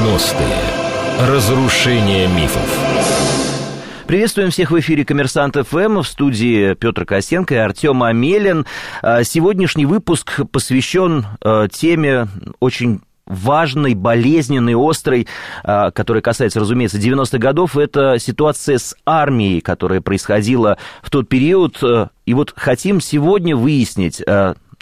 90-е. Разрушение мифов. Приветствуем всех в эфире Коммерсант ФМ в студии Петр Косенко и Артем Амелин. А, сегодняшний выпуск посвящен а, теме очень важной, болезненной, острой, а, которая касается, разумеется, 90-х годов, это ситуация с армией, которая происходила в тот период. И вот хотим сегодня выяснить,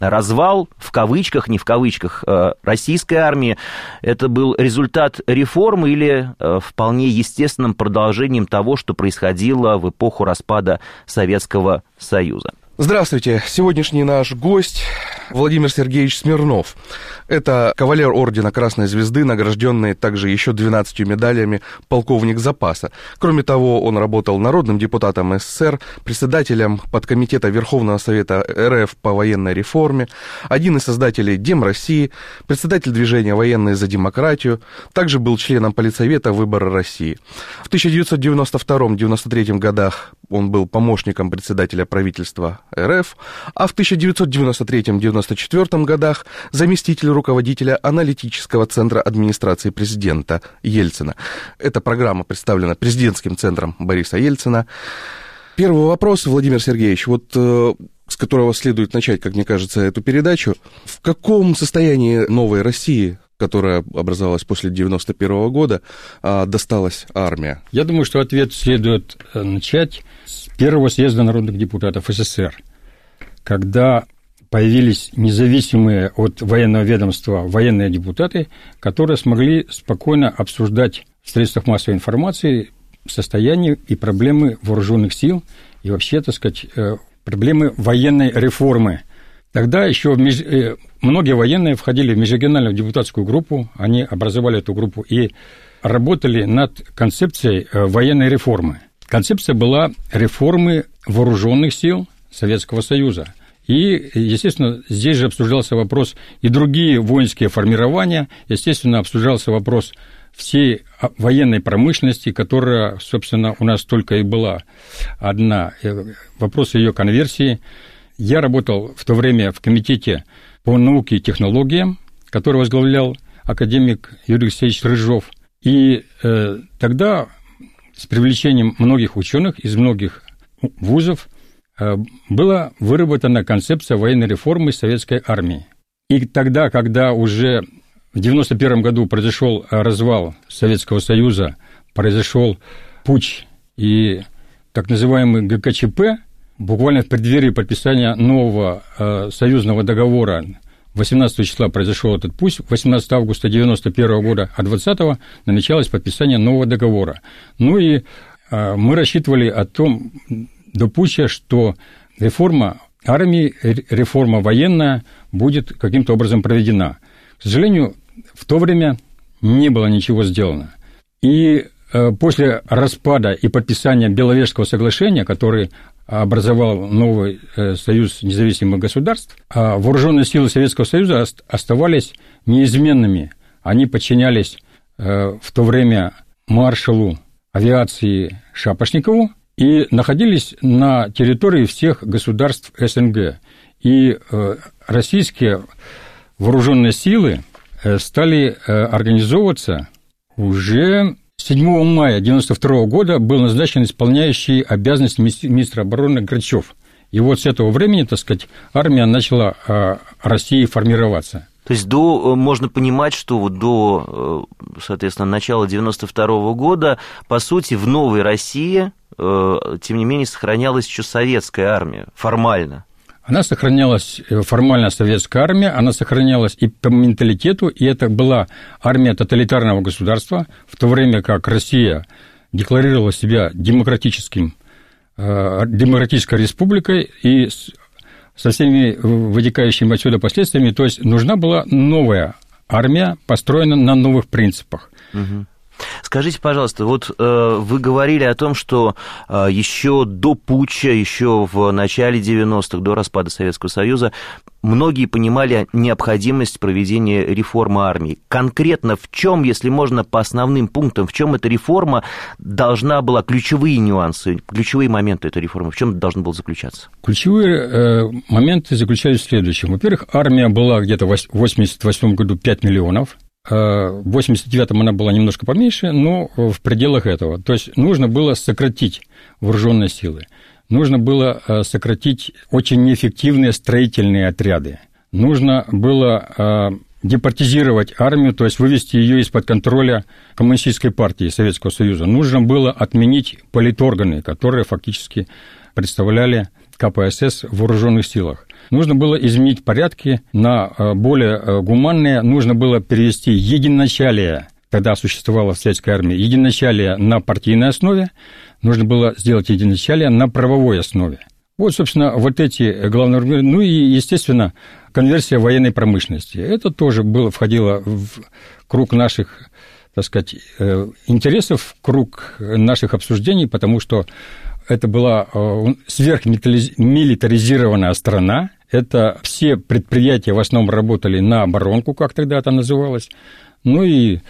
развал, в кавычках, не в кавычках, э, российской армии, это был результат реформы или э, вполне естественным продолжением того, что происходило в эпоху распада Советского Союза? Здравствуйте. Сегодняшний наш гость Владимир Сергеевич Смирнов. Это кавалер Ордена Красной Звезды, награжденный также еще 12 медалями полковник запаса. Кроме того, он работал народным депутатом СССР, председателем подкомитета Верховного Совета РФ по военной реформе, один из создателей Дем России, председатель движения «Военные за демократию», также был членом Политсовета «Выборы России». В 1992-1993 годах он был помощником председателя правительства РФ, а в 1993-1994 годах заместитель руководителя аналитического центра администрации президента Ельцина. Эта программа представлена президентским центром Бориса Ельцина. Первый вопрос, Владимир Сергеевич, вот э, с которого следует начать, как мне кажется, эту передачу. В каком состоянии новой России которая образовалась после 91 года, а, досталась армия? Я думаю, что ответ следует э, начать с первого съезда народных депутатов СССР, когда появились независимые от военного ведомства военные депутаты, которые смогли спокойно обсуждать в средствах массовой информации состояние и проблемы вооруженных сил и вообще, так сказать, э, проблемы военной реформы. Тогда еще э, многие военные входили в межрегиональную депутатскую группу, они образовали эту группу и работали над концепцией э, военной реформы. Концепция была реформы вооруженных сил Советского Союза. И, естественно, здесь же обсуждался вопрос и другие воинские формирования, естественно, обсуждался вопрос всей военной промышленности, которая, собственно, у нас только и была одна. Э, вопрос ее конверсии. Я работал в то время в комитете по науке и технологиям, который возглавлял академик Юрий Алексеевич Рыжов. И э, тогда с привлечением многих ученых из многих вузов Э, была выработана концепция военной реформы советской армии. И тогда, когда уже в 1991 году произошел развал Советского Союза, произошел путь и так называемый ГКЧП, буквально в преддверии подписания нового э, союзного договора 18 числа произошел этот путь, 18 августа 1991 года, а 20 намечалось подписание нового договора. Ну и э, мы рассчитывали о том, до что реформа армии, реформа военная будет каким-то образом проведена. К сожалению, в то время не было ничего сделано. И после распада и подписания Беловежского соглашения, который образовал новый э, союз независимых государств, а вооруженные силы Советского Союза оставались неизменными. Они подчинялись э, в то время маршалу авиации Шапошникову, и находились на территории всех государств СНГ. И э, российские вооруженные силы э, стали э, организовываться уже 7 мая 1992 года был назначен исполняющий обязанности министра обороны Грачев. И вот с этого времени, так сказать, армия начала России формироваться. То есть до, можно понимать, что вот до, соответственно, начала 92 года, по сути, в новой России Э, тем не менее, сохранялась еще советская армия формально. Она сохранялась, э, формально советская армия, она сохранялась и по менталитету, и это была армия тоталитарного государства, в то время как Россия декларировала себя демократическим, э, демократической республикой и со всеми вытекающими отсюда последствиями, то есть нужна была новая армия, построена на новых принципах. Угу. Скажите, пожалуйста, вот э, вы говорили о том, что э, еще до путча, еще в начале 90-х, до распада Советского Союза, многие понимали необходимость проведения реформы армии. Конкретно в чем, если можно, по основным пунктам, в чем эта реформа должна была, ключевые нюансы, ключевые моменты этой реформы, в чем должен был заключаться? Ключевые э, моменты заключались в следующем. Во-первых, армия была где-то в 1988 году 5 миллионов, в 89-м она была немножко поменьше, но в пределах этого. То есть нужно было сократить вооруженные силы. Нужно было сократить очень неэффективные строительные отряды. Нужно было департизировать армию, то есть вывести ее из-под контроля Коммунистической партии Советского Союза. Нужно было отменить политорганы, которые фактически представляли КПСС в вооруженных силах. Нужно было изменить порядки на э, более э, гуманные, нужно было перевести единоначалие, тогда существовало в советской армии, единоначалие на партийной основе, нужно было сделать единоначалие на правовой основе. Вот, собственно, вот эти главные... Ну и, естественно, конверсия военной промышленности. Это тоже было, входило в круг наших, так сказать, э, интересов, круг наших обсуждений, потому что это была э, сверхмилитаризированная страна, это все предприятия в основном работали на оборонку, как тогда это называлось, ну и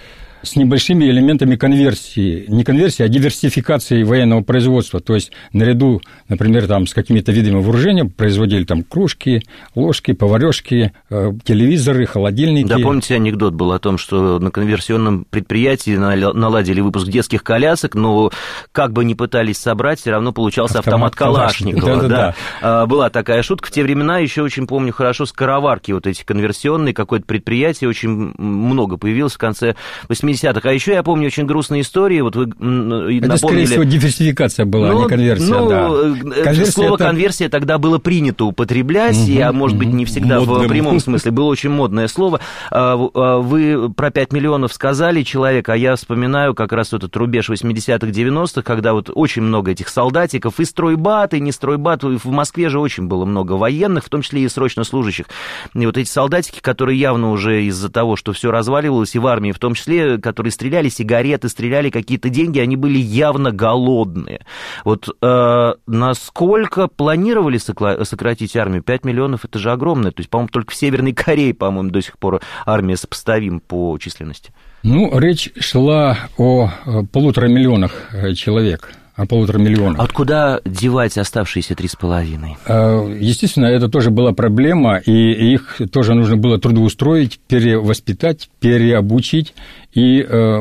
с небольшими элементами конверсии, не конверсии, а диверсификации военного производства. То есть наряду, например, там, с какими-то видами вооружения производили там кружки, ложки, поварешки, э, телевизоры, холодильники. Да, помните, анекдот был о том, что на конверсионном предприятии наладили выпуск детских колясок, но как бы ни пытались собрать, все равно получался автомат, автомат Калашникова. Да, да, да. Да. Была такая шутка. В те времена еще очень помню хорошо скороварки вот эти конверсионные, какое-то предприятие очень много появилось в конце 80 80-х. А еще я помню очень грустные истории. Вот вы Это, напомнили... скорее всего, диверсификация была, ну, а не конверсия. Ну, да. Э, конверсия слово это... конверсия тогда было принято употреблять, угу, и, а может угу. быть, не всегда Модным. в прямом смысле. Было очень модное слово. А, а, вы про 5 миллионов сказали человек, а я вспоминаю как раз этот рубеж 80-х, 90-х, когда вот очень много этих солдатиков, и стройбат, и не стройбат. В Москве же очень было много военных, в том числе и срочно служащих. И вот эти солдатики, которые явно уже из-за того, что все разваливалось, и в армии в том числе, которые стреляли сигареты, стреляли какие-то деньги, они были явно голодные. Вот э, насколько планировали сократить армию? 5 миллионов это же огромное. То есть, по-моему, только в Северной Корее, по-моему, до сих пор армия сопоставима по численности. Ну, речь шла о э, полутора миллионах э, человек полутора миллионах. Откуда девать оставшиеся три с половиной? Э, естественно, это тоже была проблема, и их тоже нужно было трудоустроить, перевоспитать, переобучить. И э,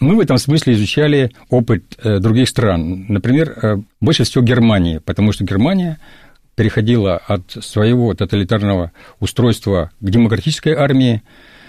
мы в этом смысле изучали опыт э, других стран. Например, больше всего Германии, потому что Германия переходила от своего тоталитарного устройства к демократической армии,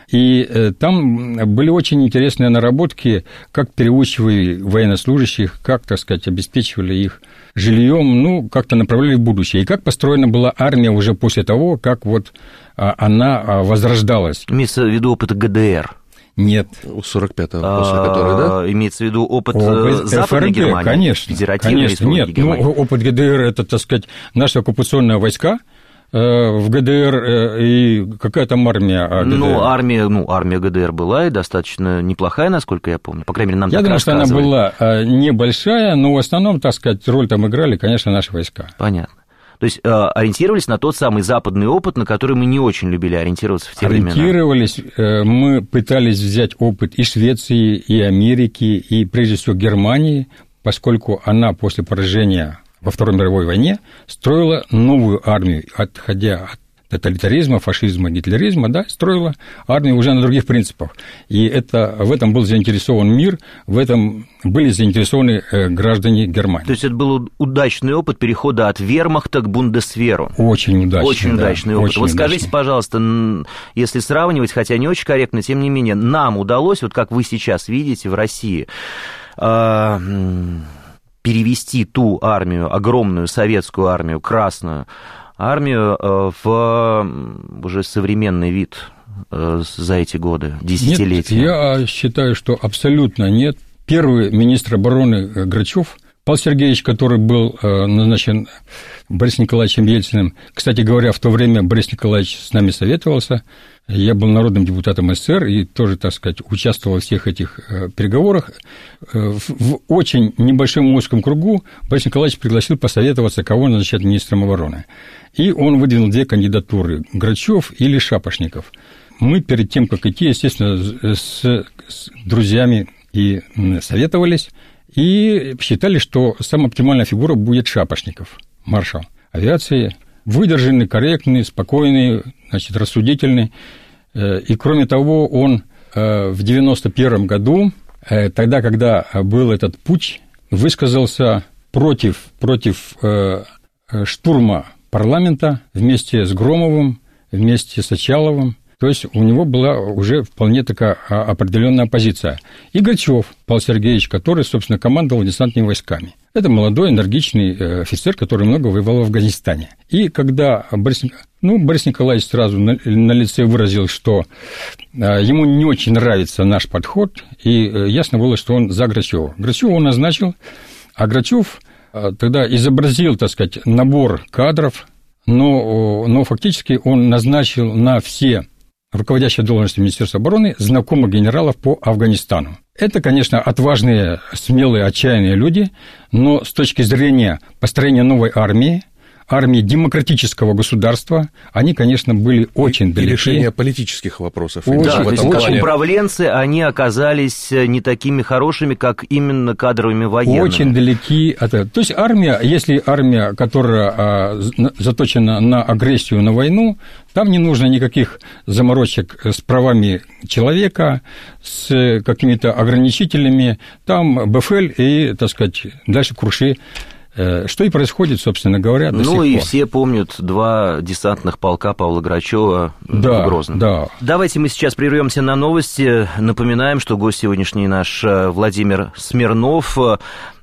и э, там были очень интересные наработки, как переучивали военнослужащих, как, так сказать, обеспечивали их жильем, ну, как-то направляли в будущее. И как построена была армия уже после того, как вот а, она а, возрождалась. Имеется в виду опыт ГДР. Нет. У 45-го, после которой, да? Имеется в виду опыт, опыт э, Западной ФРГ, Германии? Конечно, конечно. Нет, ну, опыт ГДР – это, так сказать, наши оккупационные войска – в ГДР э, и какая там армия ГДР? Ну, армия, ну, армия ГДР была и достаточно неплохая, насколько я помню. По крайней мере, нам Я думаю, что она была э, небольшая, но в основном, так сказать, роль там играли, конечно, наши войска. Понятно. То есть ориентировались на тот самый западный опыт, на который мы не очень любили ориентироваться в те ориентировались, времена. Ориентировались, мы пытались взять опыт и Швеции, и Америки, и прежде всего Германии, поскольку она после поражения во Второй мировой войне строила новую армию, отходя от тоталитаризма, фашизма, гитлеризма, да, строила армию уже на других принципах. И это, в этом был заинтересован мир, в этом были заинтересованы э, граждане Германии. То есть это был удачный опыт перехода от вермахта к бундесверу. Очень удачный. Очень да, удачный опыт. Очень вот удачный. скажите, пожалуйста, если сравнивать, хотя не очень корректно, тем не менее, нам удалось, вот как вы сейчас видите в России, а, перевести ту армию, огромную советскую армию, красную армию, э, в уже современный вид э, за эти годы, десятилетия? Нет, я считаю, что абсолютно нет. Первый министр обороны э, Грачев Павел Сергеевич, который был назначен Борисом Николаевичем Ельциным, кстати говоря, в то время Борис Николаевич с нами советовался, я был народным депутатом СССР и тоже, так сказать, участвовал в всех этих э, переговорах. Э, в очень небольшом узком кругу Борис Николаевич пригласил посоветоваться, кого назначать министром обороны. И он выдвинул две кандидатуры – Грачев или Шапошников. Мы перед тем, как идти, естественно, с, с друзьями и советовались, и считали, что самая оптимальная фигура будет Шапошников, маршал авиации, выдержанный, корректный, спокойный, значит, рассудительный. Э, и кроме того, он в 91 году, тогда, когда был этот путь, высказался против, против штурма парламента вместе с Громовым, вместе с Очаловым. То есть у него была уже вполне такая а, определенная позиция. И Гачев Павел Сергеевич, который, собственно, командовал десантными войсками. Это молодой, энергичный э, офицер, который много воевал в Афганистане. И когда Борис, ну, Борис Николаевич сразу на, на лице выразил, что э, ему не очень нравится наш подход, и э, ясно было, что он за Грачева. Грачева он назначил, а Грачев тогда изобразил, так сказать, набор кадров, но, но фактически он назначил на все руководящие должности Министерства обороны знакомых генералов по Афганистану. Это, конечно, отважные, смелые, отчаянные люди, но с точки зрения построения новой армии, армии демократического государства, они, конечно, были очень и, далеки. И решение политических вопросов. Очень, да, в этом очень управленцы, они оказались э, не такими хорошими, как именно кадровыми военными. Очень далеки от этого. То есть армия, если армия, которая а, заточена на агрессию, на войну, там не нужно никаких заморочек с правами человека, с какими-то ограничителями. Там БФЛ и, так сказать, дальше круши что и происходит, собственно говоря, до Ну и пор. все помнят два десантных полка Павла Грачева да, в Грозном. Да. Давайте мы сейчас прервемся на новости. Напоминаем, что гость сегодняшний наш э, Владимир Смирнов.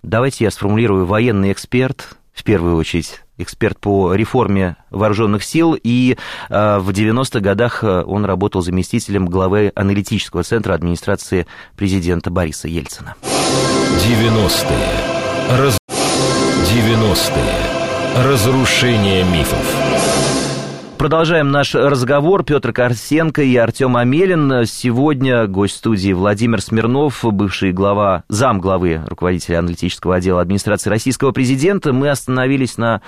Давайте я сформулирую военный эксперт, в первую очередь эксперт по реформе вооруженных сил, и э, в 90-х годах он работал заместителем главы аналитического центра администрации президента Бориса Ельцина. 90-е. Раз... 90-е. Разрушение мифов. Продолжаем наш разговор. Петр Корсенко и Артем Амелин. Сегодня гость студии Владимир Смирнов, бывший глава, зам главы руководителя аналитического отдела администрации российского президента. Мы остановились на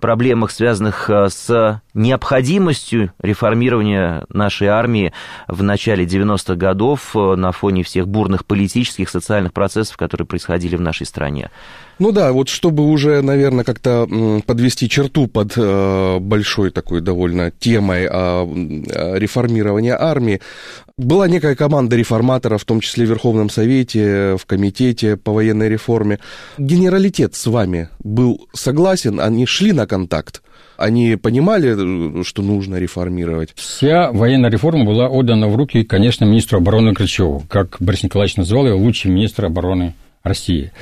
проблемах, связанных э, с необходимостью реформирования нашей армии в начале 90-х годов э, на фоне всех бурных политических, социальных процессов, которые происходили в нашей стране. Ну да, вот чтобы уже, наверное, как-то подвести черту под э, большой такой довольно темой реформирования армии, была некая команда реформаторов, в том числе в Верховном Совете, в Комитете по военной реформе. Генералитет с вами был согласен, они шли на контакт? Они понимали, что нужно реформировать? Вся военная реформа была отдана в руки, конечно, министру обороны Крычеву, как Борис Николаевич назвал его, лучший министр обороны России.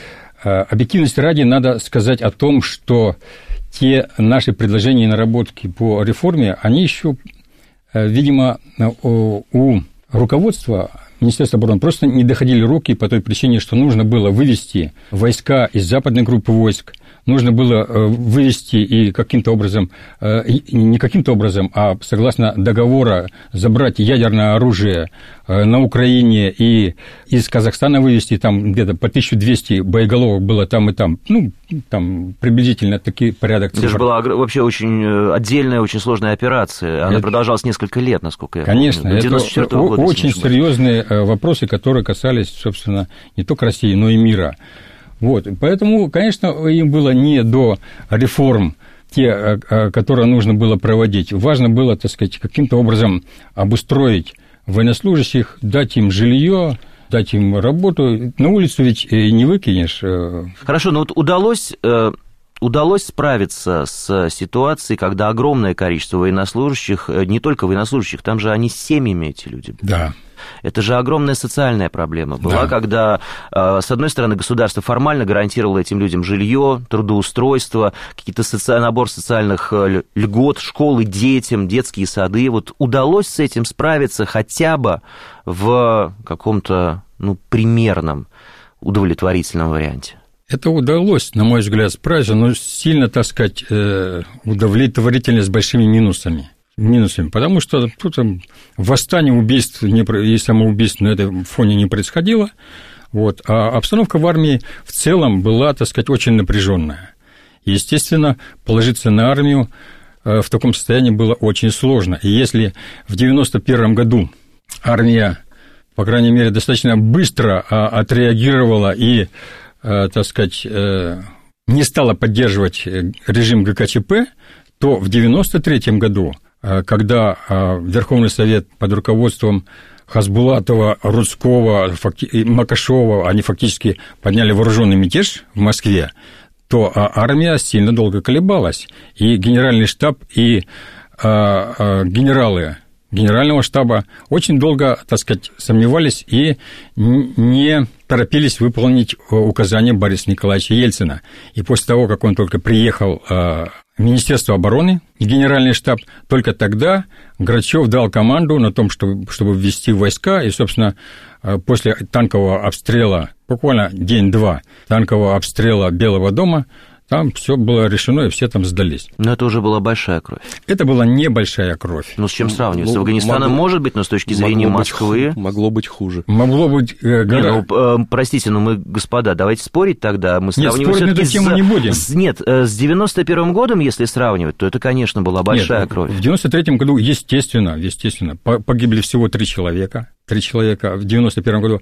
Э, объективности ради надо сказать о том, что те наши предложения и наработки по реформе, они еще, э, видимо, у руководства Министерства обороны просто не доходили руки по той причине, что нужно было вывести войска из западной группы войск, нужно было э, вывести и каким-то образом, э, не каким-то образом, а согласно договора забрать ядерное оружие э, на Украине и из Казахстана вывести там где-то по 1200 боеголовок было там и там, ну, там приблизительно такой порядок цифр. Это же была вообще очень отдельная, очень сложная операция. Она это... продолжалась несколько лет, насколько я Конечно, помню. это года, очень серьезные вопросы, которые касались, собственно, не только России, но и мира. Вот, поэтому, конечно, им было не до реформ, те, э, э, которые нужно было проводить. Важно было, так сказать, каким-то образом обустроить военнослужащих, дать им жилье, дать им работу. На улицу ведь э, не выкинешь. Хорошо, но вот удалось удалось справиться с ситуацией, когда огромное количество военнослужащих, не только военнослужащих, там же они с семьями, эти люди. Да. Это же огромная социальная проблема была, да. когда, а, с одной стороны, государство формально гарантировало этим людям жилье, трудоустройство, какие-то соци... набор социальных э, льгот, школы детям, детские сады. Вот удалось с этим справиться хотя бы в каком-то ну, примерном удовлетворительном варианте? Это удалось, на мой взгляд, справиться, но сильно, так сказать, э, удовлетворительно с большими минусами минусами, потому что тут там, восстание, убийств не, и самоубийств на этом фоне не происходило. Вот. А обстановка в армии в целом была, так сказать, очень напряженная. Естественно, положиться на армию э, в таком состоянии было очень сложно. И если в 1991 году армия, по крайней мере, достаточно быстро а, отреагировала и, э, так сказать, э, не стала поддерживать режим ГКЧП, то в 1993 году Э, когда э, Верховный Совет под руководством Хасбулатова, Рудского. Макашова, они фактически подняли вооруженный мятеж в Москве, то армия сильно долго колебалась. И генеральный штаб, и генералы генерального штаба очень долго, так сказать, сомневались и не торопились выполнить э, указания Бориса Николаевича Ельцина. И после того, как он только приехал э, в Министерство обороны, генеральный штаб, только тогда Грачев дал команду на том, чтобы, чтобы ввести войска, и, собственно, э, после танкового обстрела, буквально день-два танкового обстрела Белого дома, там все было решено, и все там сдались. Но это уже была большая кровь. Это была небольшая кровь. Ну, с чем сравнивать? Ну, с Афганистаном могло, может быть, но с точки зрения могло Москвы... Быть, могло быть хуже. Могло быть... Э, не, ну, э, простите, но мы, господа, давайте спорить тогда. Мы сравниваем нет, спорить на эту тему с, не будем. С, нет, э, с 91-м годом, если сравнивать, то это, конечно, была большая нет, кровь. В 93-м году, естественно, естественно, погибли всего три человека. Три человека в 91-м году.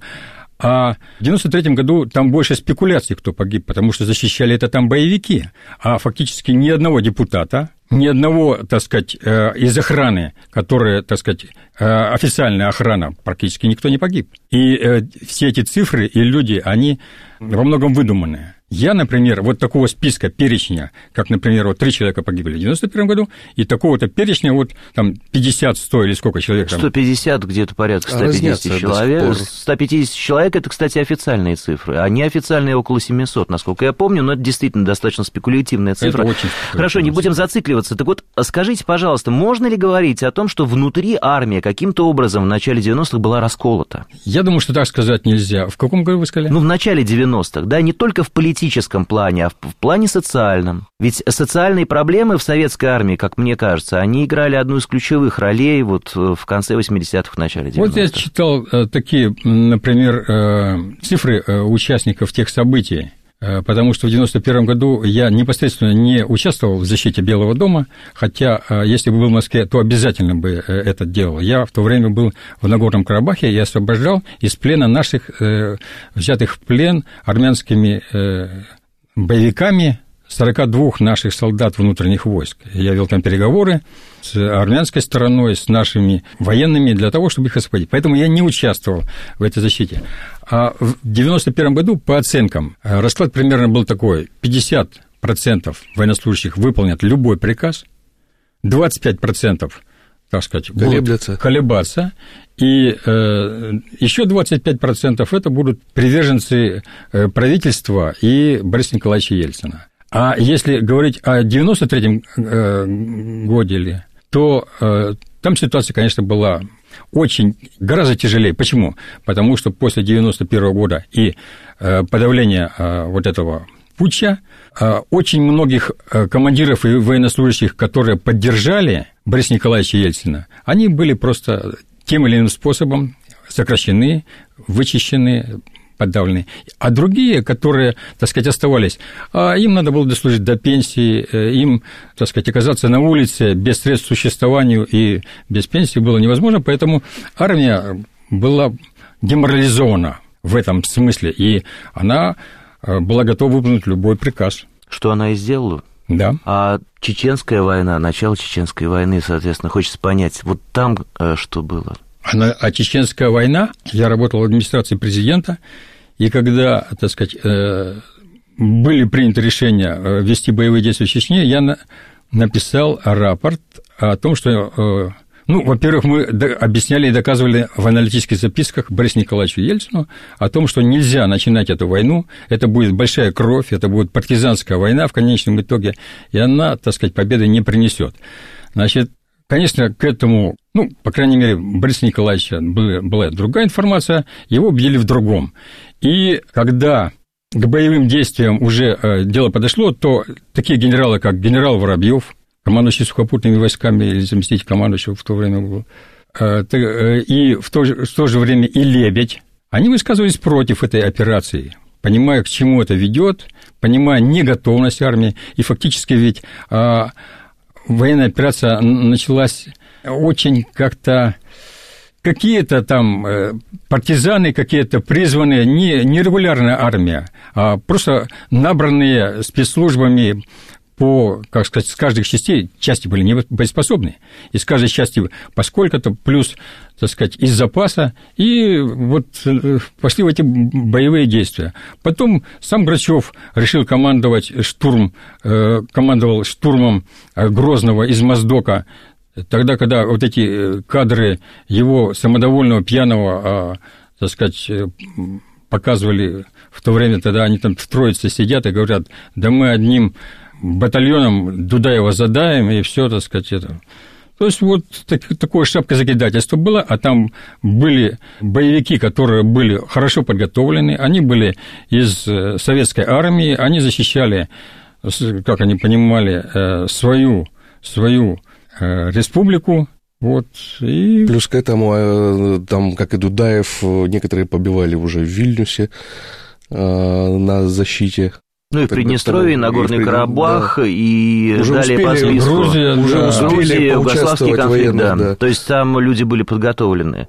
А в 93 году там больше спекуляций, кто погиб, потому что защищали это там боевики, а фактически ни одного депутата, ни одного, так сказать, э, из охраны, которая, так сказать, э, официальная охрана, практически никто не погиб. И э, все эти цифры и люди, они во многом выдуманные. Я, например, вот такого списка, перечня, как, например, вот три человека погибли в 91 году, и такого-то перечня вот там 50, 100 или сколько человек там. 150 где-то порядка 150 Разнятся человек. 150 человек – это, кстати, официальные цифры, а неофициальные около 700, насколько я помню, но это действительно достаточно спекулятивная цифра. Это очень Хорошо, не будем зацикливаться. Так вот, скажите, пожалуйста, можно ли говорить о том, что внутри армии каким-то образом в начале 90-х была расколота? Я думаю, что так сказать нельзя. В каком году вы сказали? Ну, в начале 90-х, да, не только в политике, политическом плане, а в плане социальном. Ведь социальные проблемы в советской армии, как мне кажется, они играли одну из ключевых ролей вот э, в конце 80-х, в начале 90-х. Вот я читал э, такие, например, э, цифры участников тех событий, потому что в 1991 году я непосредственно не участвовал в защите Белого дома, хотя если бы был в Москве, то обязательно бы это делал. Я в то время был в Нагорном Карабахе и освобождал из плена наших взятых в плен армянскими боевиками 42 наших солдат внутренних войск. Я вел там переговоры с армянской стороной, с нашими военными для того, чтобы их освободить. Поэтому я не участвовал в этой защите. А в 1991 году, по оценкам, расклад примерно был такой. 50% военнослужащих выполнят любой приказ, 25% так сказать, будут колебаться, и э, еще 25% это будут приверженцы э, правительства и Бориса Николаевича Ельцина. А если говорить о 93-м э, годе, то э, там ситуация, конечно, была очень, гораздо тяжелее. Почему? Потому что после 91 -го года и э, подавления вот этого путча очень многих командиров и военнослужащих, которые поддержали Бориса Николаевича Ельцина, они были просто тем или иным способом сокращены, вычищены, подавлены. А другие, которые, так сказать, оставались, а им надо было дослужить до пенсии, э, им, так сказать, оказаться на улице без средств к существованию и без пенсии было невозможно, поэтому армия была деморализована в этом смысле, и она э, была готова выполнить любой приказ. Что она и сделала? Да. А чеченская война, начало чеченской войны, соответственно, хочется понять, вот там э, что было? А, а чеченская война, я работал в администрации президента, и когда, так сказать, э, были приняты решения э, вести боевые действия в Чечне, я написал рапорт о том, что ну, во-первых, мы объясняли и доказывали в аналитических записках Борису Николаевичу Ельцину о том, что нельзя начинать эту войну, это будет большая кровь, это будет партизанская война в конечном итоге, и она, так сказать, победы не принесет. Значит, конечно, к этому, ну, по крайней мере, Бориса Николаевича была другая информация, его убедили в другом. И когда к боевым действиям уже э, дело подошло, то такие генералы, как генерал Воробьев, командующий сухопутными войсками или заместитель командующего в то время был, э, э, и в то, же, в то же время и Лебедь, они высказывались против этой операции, понимая, к чему это ведет, понимая неготовность армии, и фактически ведь а, военная операция началась очень как-то какие-то там э, партизаны, какие-то призванные, не, не регулярная армия, а просто набранные спецслужбами по, как сказать, с каждых частей, части были не боеспособны, из каждой части по сколько-то, плюс, так сказать, из запаса, и вот э, пошли в эти боевые действия. Потом сам Грачев решил командовать штурм, э, командовал штурмом Грозного из Моздока, тогда, когда вот эти кадры его самодовольного, пьяного, а, так сказать, показывали в то время, тогда они там в троице сидят и говорят, да мы одним батальоном Дудаева задаем, и все, так сказать, это. То есть вот так, такое шапкозакидательство было, а там были боевики, которые были хорошо подготовлены, они были из э, советской армии, они защищали, как они понимали, э, свою, свою э, республику, вот, и... Плюс к этому, там, как и Дудаев, некоторые побивали уже в Вильнюсе на защите ну и в Приднестровье, и Нагорный Карабах, да. и уже далее успели, по списку. Грузия, уже да. успели Грузия, Югославский конфликт, военных, да. да. То есть там люди были подготовлены.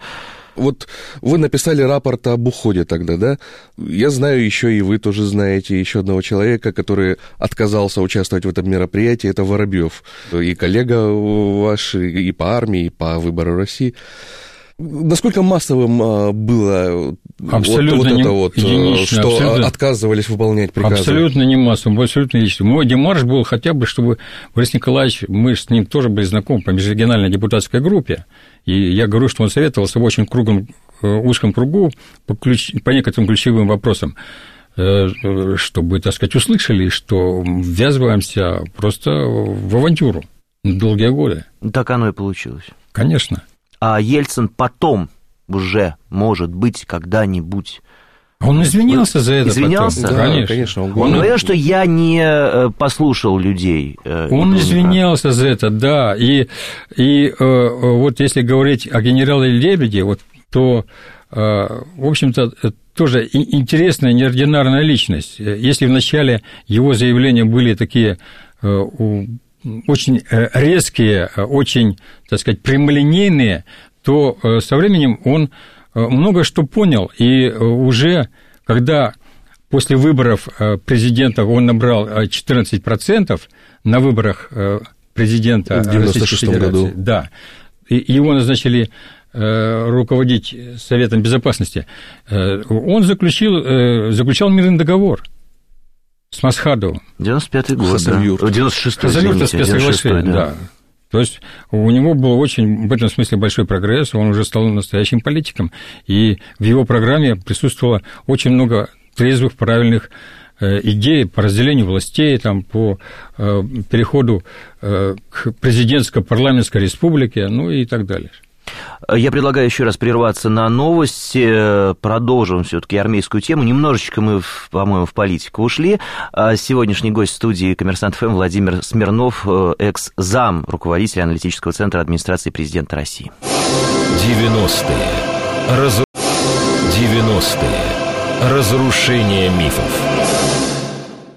Вот вы написали рапорт об уходе тогда, да? Я знаю еще, и вы тоже знаете еще одного человека, который отказался участвовать в этом мероприятии, это Воробьев. И коллега ваш, и по армии, и по выбору России. Насколько массовым а, было абсолютно вот, вот не, это вот, единично, что абсолютно, отказывались выполнять приказы? Абсолютно не массовым, абсолютно единично. Мой демарш был хотя бы, чтобы Борис Николаевич, мы с ним тоже были знакомы по межрегиональной депутатской группе, и я говорю, что он советовался в очень кругом, э, узком кругу по, ключ, по некоторым ключевым вопросам э, чтобы, так сказать, услышали, что ввязываемся просто в авантюру долгие годы. Так оно и получилось. Конечно а Ельцин потом уже, может быть, когда-нибудь он извинялся за это. Извинялся? Потом. Да, конечно. конечно он, он говорил, что я не э, послушал людей. Э, он извинялся за это, да. И, и э, вот если говорить о генерале Лебеде, вот, то, в общем-то, тоже интересная, неординарная личность. Если вначале его заявления были такие очень э, резкие, э, очень, так сказать, прямолинейные, то э, со временем он много что понял, и уже когда после выборов президента он набрал 14% на выборах президента в Российской Федерации, году. да, и его назначили руководить Советом Безопасности, он заключил, заключал мирный договор – с Масхадовым. 95-й год, Хасавюрт. да. 96-й, Хасавюрт спецсоглашение, да. да. То есть у него был очень в этом смысле большой прогресс, он уже стал настоящим политиком, и в его программе присутствовало очень много трезвых, правильных э, идей по разделению властей, там, по э, переходу э, к президентско-парламентской республике, ну и так далее. Я предлагаю еще раз прерваться на новости. Продолжим все-таки армейскую тему. Немножечко мы, по-моему, в политику ушли. А сегодняшний гость студии «Коммерсант ФМ» Владимир Смирнов, э, экс-зам руководителя аналитического центра администрации президента России. 90-е. Раз... 90-е. Разрушение мифов.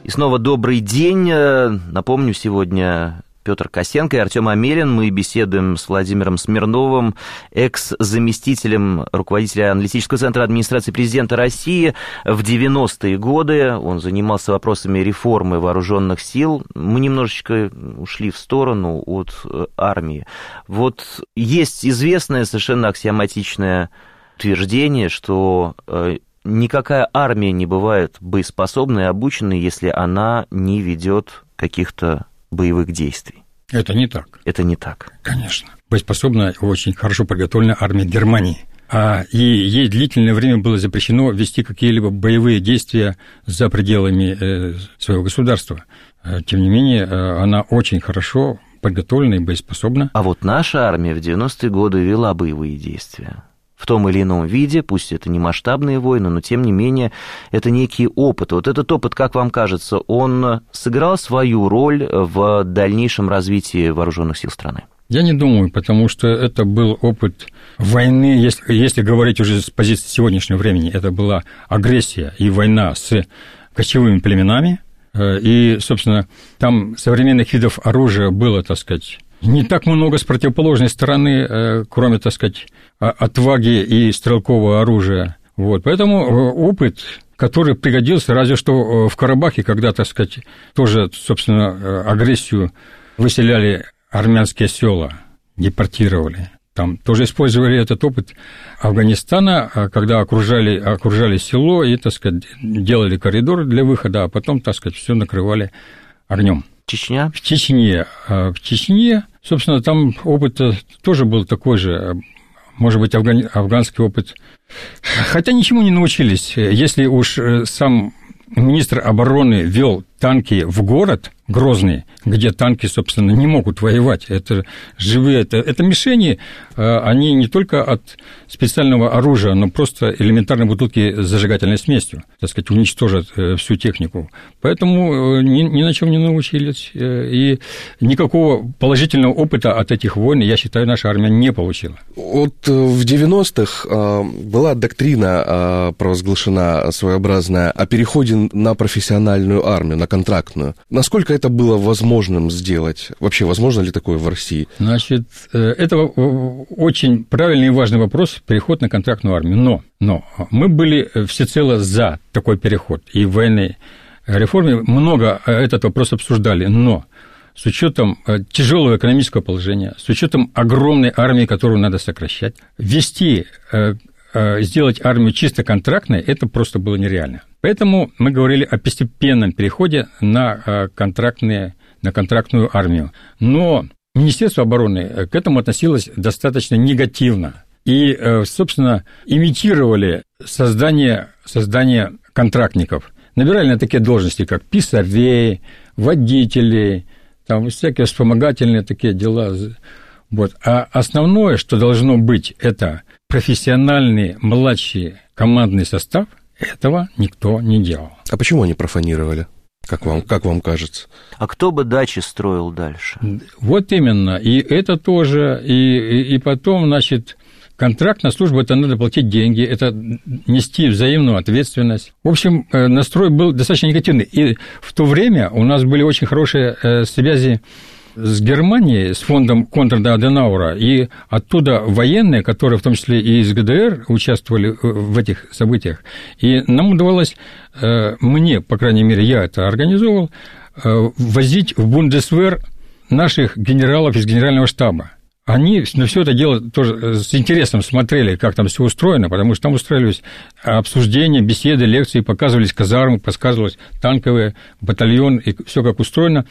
И снова добрый день. Напомню, сегодня Петр Косенко и Артем Амелин. Мы беседуем с Владимиром Смирновым, экс-заместителем руководителя аналитического центра администрации президента России. В 90-е годы он занимался вопросами реформы вооруженных сил. Мы немножечко ушли в сторону от э, армии. Вот есть известное совершенно аксиоматичное утверждение, что э, никакая армия не бывает боеспособной и обученной, если она не ведет каких-то боевых действий. Это не так. Это не так. Конечно. Боеспособная, очень хорошо подготовленная армия Германии. А, и ей длительное время было запрещено вести какие-либо боевые действия за пределами э, своего государства. Э, тем не менее, э, она очень хорошо подготовлена и боеспособна. А вот наша армия в 90-е годы вела боевые действия в том или ином виде, пусть это не масштабные войны, но тем не менее это некий опыт. Вот этот опыт, как вам кажется, он сыграл свою роль в дальнейшем развитии вооруженных сил страны? Я не думаю, потому что это был опыт войны, если, если говорить уже с позиции сегодняшнего времени, это была агрессия и война с кочевыми племенами, э, и, собственно, там современных видов оружия было, так сказать, не так много с противоположной стороны, э, кроме, так сказать, отваги и стрелкового оружия. Вот, поэтому э, опыт, который пригодился разве что в Карабахе, когда, так сказать, тоже, собственно, агрессию выселяли армянские села, депортировали. Там тоже использовали этот опыт Афганистана, а когда окружали, окружали село и, так сказать, делали коридор для выхода, а потом, так сказать, все накрывали огнем. Чечня? В Чечне. В Чечне, собственно, там опыт тоже был такой же, может быть, афган, афганский опыт. Хотя ничему не научились. Если уж э, сам министр обороны вел танки в город Грозный, где танки, собственно, не могут воевать. Это живые, это, это мишени, а, они не только от специального оружия, но просто элементарной бутылки с зажигательной смесью, так сказать, уничтожат э, всю технику. Поэтому э, ни, ни на чем не научились. Э, и никакого положительного опыта от этих войн, я считаю, наша армия не получила. Вот в 90-х а, была доктрина провозглашена своеобразная о переходе на профессиональную армию, на контрактную. Насколько это было возможным сделать? Вообще, возможно ли такое в России? Значит, э, это очень правильный и важный вопрос переход на контрактную армию. Но, но мы были всецело за такой переход. И в военной реформе много этот вопрос обсуждали. Но с учетом э, тяжелого экономического положения, с учетом огромной армии, которую надо сокращать, ввести, э, сделать армию чисто контрактной, это просто было нереально. Поэтому мы говорили о постепенном переходе на, э, контрактные, на контрактную армию. Но Министерство обороны э, к этому относилось достаточно негативно. И, э, собственно, имитировали создание, создание контрактников. Набирали на такие должности, как писарей, водителей, там всякие вспомогательные такие дела. Вот. А основное, что должно быть, это профессиональный младший командный состав – этого никто не делал. А почему они профанировали? Как вам, как вам кажется? А кто бы дачи строил дальше? Вот именно. И это тоже. И, и, и потом, значит, контракт на службу это надо платить деньги, это нести взаимную ответственность. В общем, э, настрой был достаточно негативный. И в то время у нас были очень хорошие э, связи с Германией, с фондом Конрада Аденаура, и оттуда военные, которые в том числе и из ГДР участвовали э, в этих событиях. И нам удавалось, э, мне, по крайней мере, я это организовал, э, возить в Бундесвер наших генералов из генерального штаба. Они на все это дело тоже с интересом смотрели, как там все устроено, потому что там устраивались обсуждения, беседы, лекции, показывались казармы, показывались танковые, батальон, и все как устроено.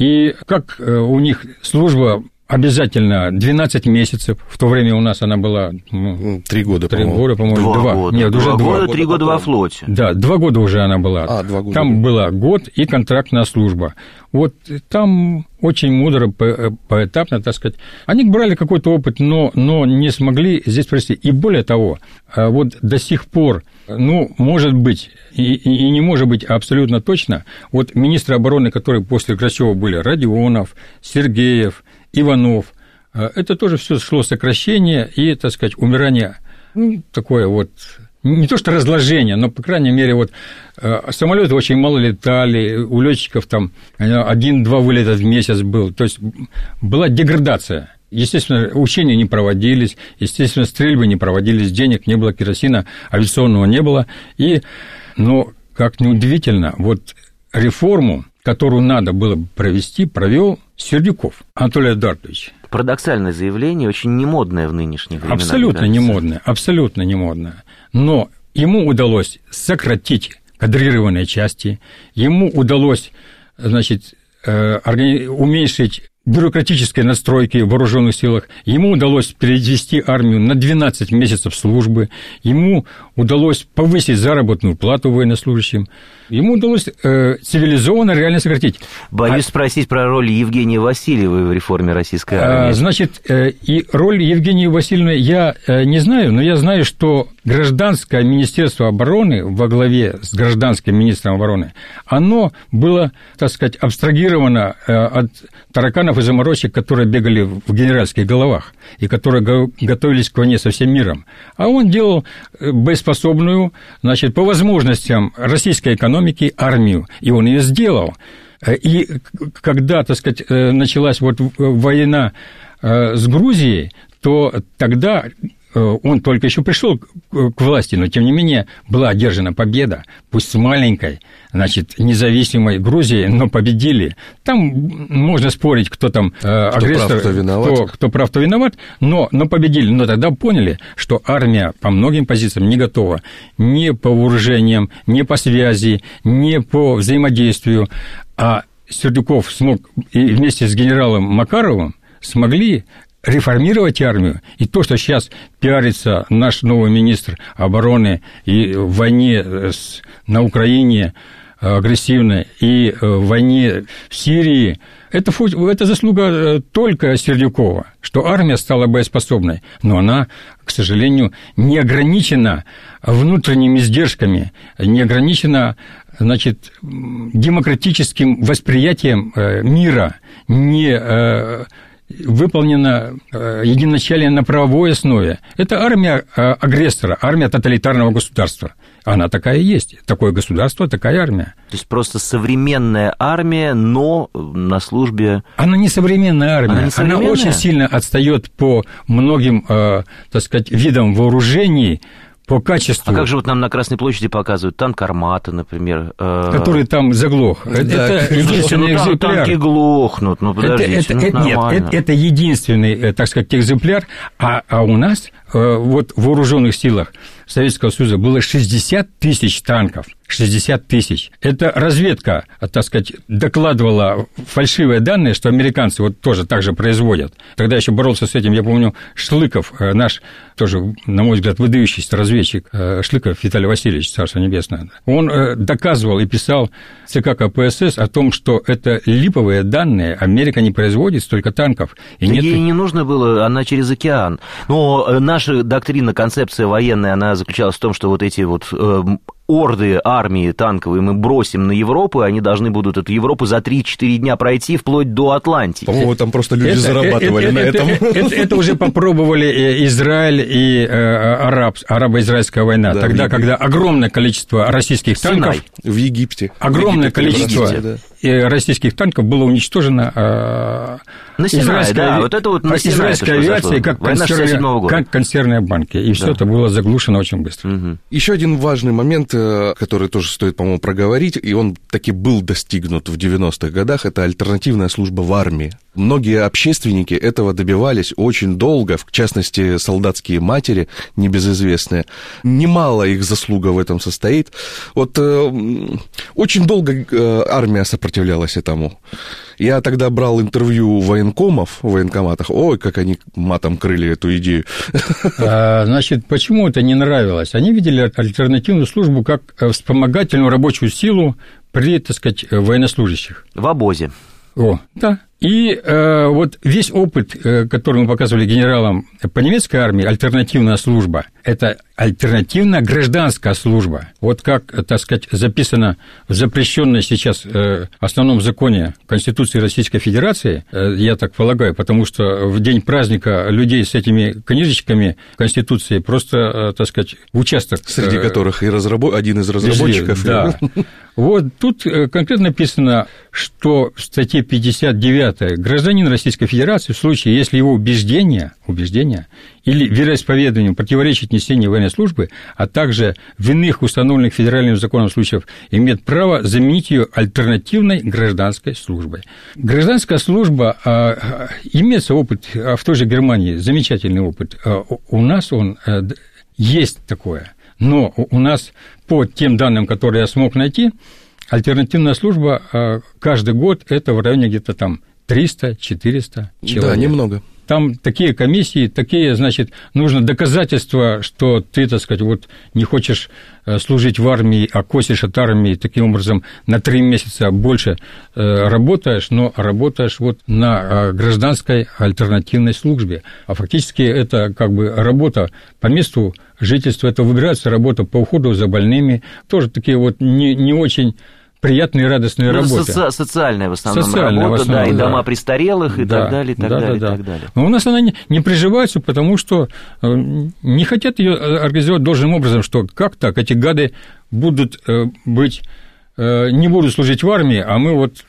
И как э, у них служба обязательно 12 месяцев. В то время у нас она была... Ну, три года, Три по года, по-моему, два. два. Года. Нет, два уже два. года, три года во флоте. Да, два года уже она была. А, два года. Там была год и контрактная служба. Вот там очень мудро, поэтапно, так сказать. Они брали какой-то опыт, но, но не смогли здесь провести. И более того, а вот до сих пор, ну, может быть, и, и не может быть абсолютно точно, вот министры обороны, которые после Грачева были, Родионов, Сергеев, Иванов, а, это тоже все шло сокращение и, так сказать, умирание, ну, такое вот не то что разложение, но, по крайней мере, вот а, самолеты очень мало летали, у летчиков там один-два вылета в месяц был, то есть была деградация. Естественно, учения не проводились, естественно, стрельбы не проводились, денег не было, керосина авиационного не было. И, но, как неудивительно, вот реформу, которую надо было провести, провел Сердюков Анатолий Эдуардович. Парадоксальное заявление, очень немодное в нынешние времена. Абсолютно немодное, абсолютно немодное. Но ему удалось сократить кадрированные части, ему удалось, значит, э, уменьшить бюрократической настройки в вооруженных силах. Ему удалось перевести армию на 12 месяцев службы. Ему удалось повысить заработную плату военнослужащим. Ему удалось э, цивилизованно реально сократить. Боюсь а... спросить про роль Евгении Васильевой в реформе российской армии. А, значит, э, и роль Евгении Васильевны я э, не знаю, но я знаю, что гражданское министерство обороны во главе с гражданским министром обороны, оно было, так сказать, абстрагировано э, от тараканов и заморочек, которые бегали в генеральских головах и которые готовились к войне со всем миром. А он делал э, боеспособную, значит, по возможностям российской экономики армию, и он ее сделал. Э, и когда, так сказать, началась вот война с Грузией, то тогда э, он только еще пришел к власти, но тем не менее была одержана победа, пусть с маленькой, значит, независимой Грузии, но победили. Там можно спорить, кто там э, агрессор, прав, кто виноват. Кто, кто прав, кто виноват, но, но победили. Но тогда поняли, что армия по многим позициям не готова ни по вооружениям, ни по связи, ни по взаимодействию. А Сердюков смог и вместе с генералом Макаровым смогли реформировать армию. И то, что сейчас пиарится наш новый министр обороны и в войне с, на Украине агрессивной, и в войне в Сирии, это, это заслуга э, только Сердюкова, что армия стала боеспособной, но она, к сожалению, не ограничена внутренними издержками, не ограничена значит, демократическим восприятием э, мира, не э, выполнена единоначалие на правовой основе. Это армия агрессора, армия тоталитарного государства. Она такая и есть. Такое государство, такая армия. То есть просто современная армия, но на службе... Она не современная армия. Она, не современная? Она очень сильно отстает по многим, э, так сказать, видам вооружений, по качеству. А как же вот нам на Красной площади показывают танк «Армата», например? Э... Который там заглох. Да, это единственный ну, экземпляр. Танки глохнут, ну подождите, это, это, ну, нет, это, это единственный, э, так сказать, экземпляр, а, а у нас вот в вооруженных силах Советского Союза было 60 тысяч танков. 60 тысяч. Это разведка, так сказать, докладывала фальшивые данные, что американцы вот тоже так же производят. Тогда еще боролся с этим, я помню, Шлыков, э, наш тоже, на мой взгляд, выдающийся разведчик, э, Шлыков Виталий Васильевич, Царство Небесное. Он э, доказывал и писал ЦК КПСС о том, что это липовые данные, Америка не производит столько танков. И нет... Ей не нужно было, она через океан. Но наша доктрина, концепция военная, она заключалась в том, что вот эти вот орды армии танковые мы бросим на Европу, и они должны будут эту Европу за 3-4 дня пройти вплоть до Атлантики. По-моему, там просто люди это, зарабатывали это, на это, этом. Это, это, это уже попробовали э, Израиль и э, араб, арабо-израильская война. Да, Тогда, когда огромное количество российских танков... Синай. В Египте. Огромное в Египте, количество Египте, российских танков было уничтожено на Синай, израильской, да, вот это вот на израильской авиации как, консервные, как консервные банки. И да. все это было заглушено очень быстро. Угу. Еще один важный момент, э, который тоже стоит, по-моему, проговорить, и он таки был достигнут в 90-х годах, это альтернативная служба в армии. Многие общественники этого добивались очень долго, в частности, солдатские матери, небезызвестные. Немало их заслуга в этом состоит. Вот э, очень долго э, армия сопротивлялась этому. Я тогда брал интервью у военкомов в военкоматах. Ой, как они матом крыли эту идею. А, значит, почему это не нравилось? Они видели альтернативную службу как вспомогательную рабочую силу при, так сказать, военнослужащих. В обозе. О, да. И э, вот весь опыт, э, который мы показывали генералам по немецкой армии, альтернативная служба, это альтернативная гражданская служба. Вот как, так сказать, записано в запрещенной сейчас э, основном законе Конституции Российской Федерации, э, я так полагаю, потому что в день праздника людей с этими книжечками Конституции просто, э, так сказать, в участок... Среди э, которых и разработ... один из разработчиков. Да. Вот тут э, конкретно написано, что в статье 59 гражданин Российской Федерации в случае, если его убеждения, убеждения или вероисповеданию противоречит несению военной службы, а также в иных установленных федеральным законом случаев, имеет право заменить ее альтернативной гражданской службой. Гражданская служба, а, а, имеется опыт, а в той же Германии замечательный опыт, а, у нас он а, есть такое, но у нас по тем данным, которые я смог найти, альтернативная служба а, каждый год это в районе где-то там 300-400 человек. Да, немного там такие комиссии, такие, значит, нужно доказательства, что ты, так сказать, вот не хочешь э, служить в армии, а косишь от армии, таким образом на три месяца больше э, работаешь, но работаешь вот на э, гражданской альтернативной службе. А фактически это как бы работа по месту жительства, это выбирается работа по уходу за больными, тоже такие вот не, не очень приятные и радостные ну, работы. Соци- социальная в основном социальная работа, в основном, да, и да. дома престарелых, и да, так далее, и так да, далее, да, да. и так далее. Но у нас она не, не приживается, потому что э, не хотят ее организовать должным образом, что как так, эти гады будут э, быть, э, не будут служить в армии, а мы вот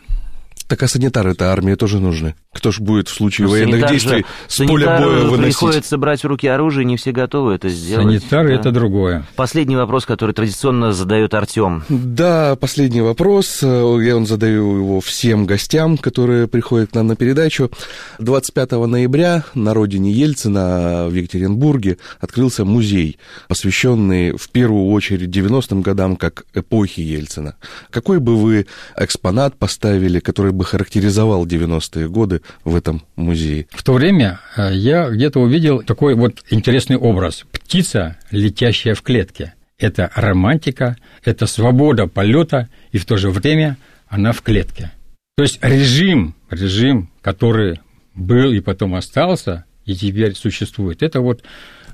так а санитары-то армии тоже нужны. Кто ж будет в случае Ну, военных санитар действий же- с поля боя выносить? приходится брать в руки оружие, не все готовы это сделать. Санитары Да. это другое. Последний вопрос, который традиционно задает Артем. Да, последний вопрос. Э, Я он задаю его всем гостям, которые приходят к нам на передачу. 25 ноября на родине Ельцина в Екатеринбурге открылся музей, посвященный в первую очередь 90-м годам как эпохи Ельцина. Какой бы вы экспонат поставили, который бы характеризовал 90-е годы в этом музее? В то время э, я где-то увидел такой вот интересный образ. Птица, летящая в клетке. Это романтика, это свобода полета, и в то же время она в клетке. То есть режим, режим, который был и потом остался, и теперь существует, это вот,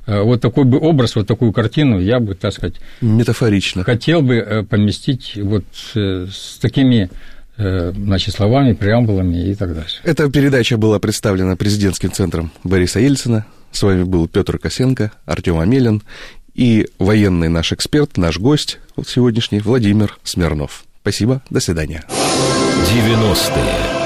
э, вот такой бы образ, вот такую картину я бы, так сказать, Метафорично. хотел бы э, поместить вот с такими значит, словами, преамбулами и так дальше. Эта передача была представлена президентским центром Бориса Ельцина. С вами был Петр Косенко, Артем Амелин и военный наш эксперт, наш гость вот сегодняшний Владимир Смирнов. Спасибо, до свидания. 90-е.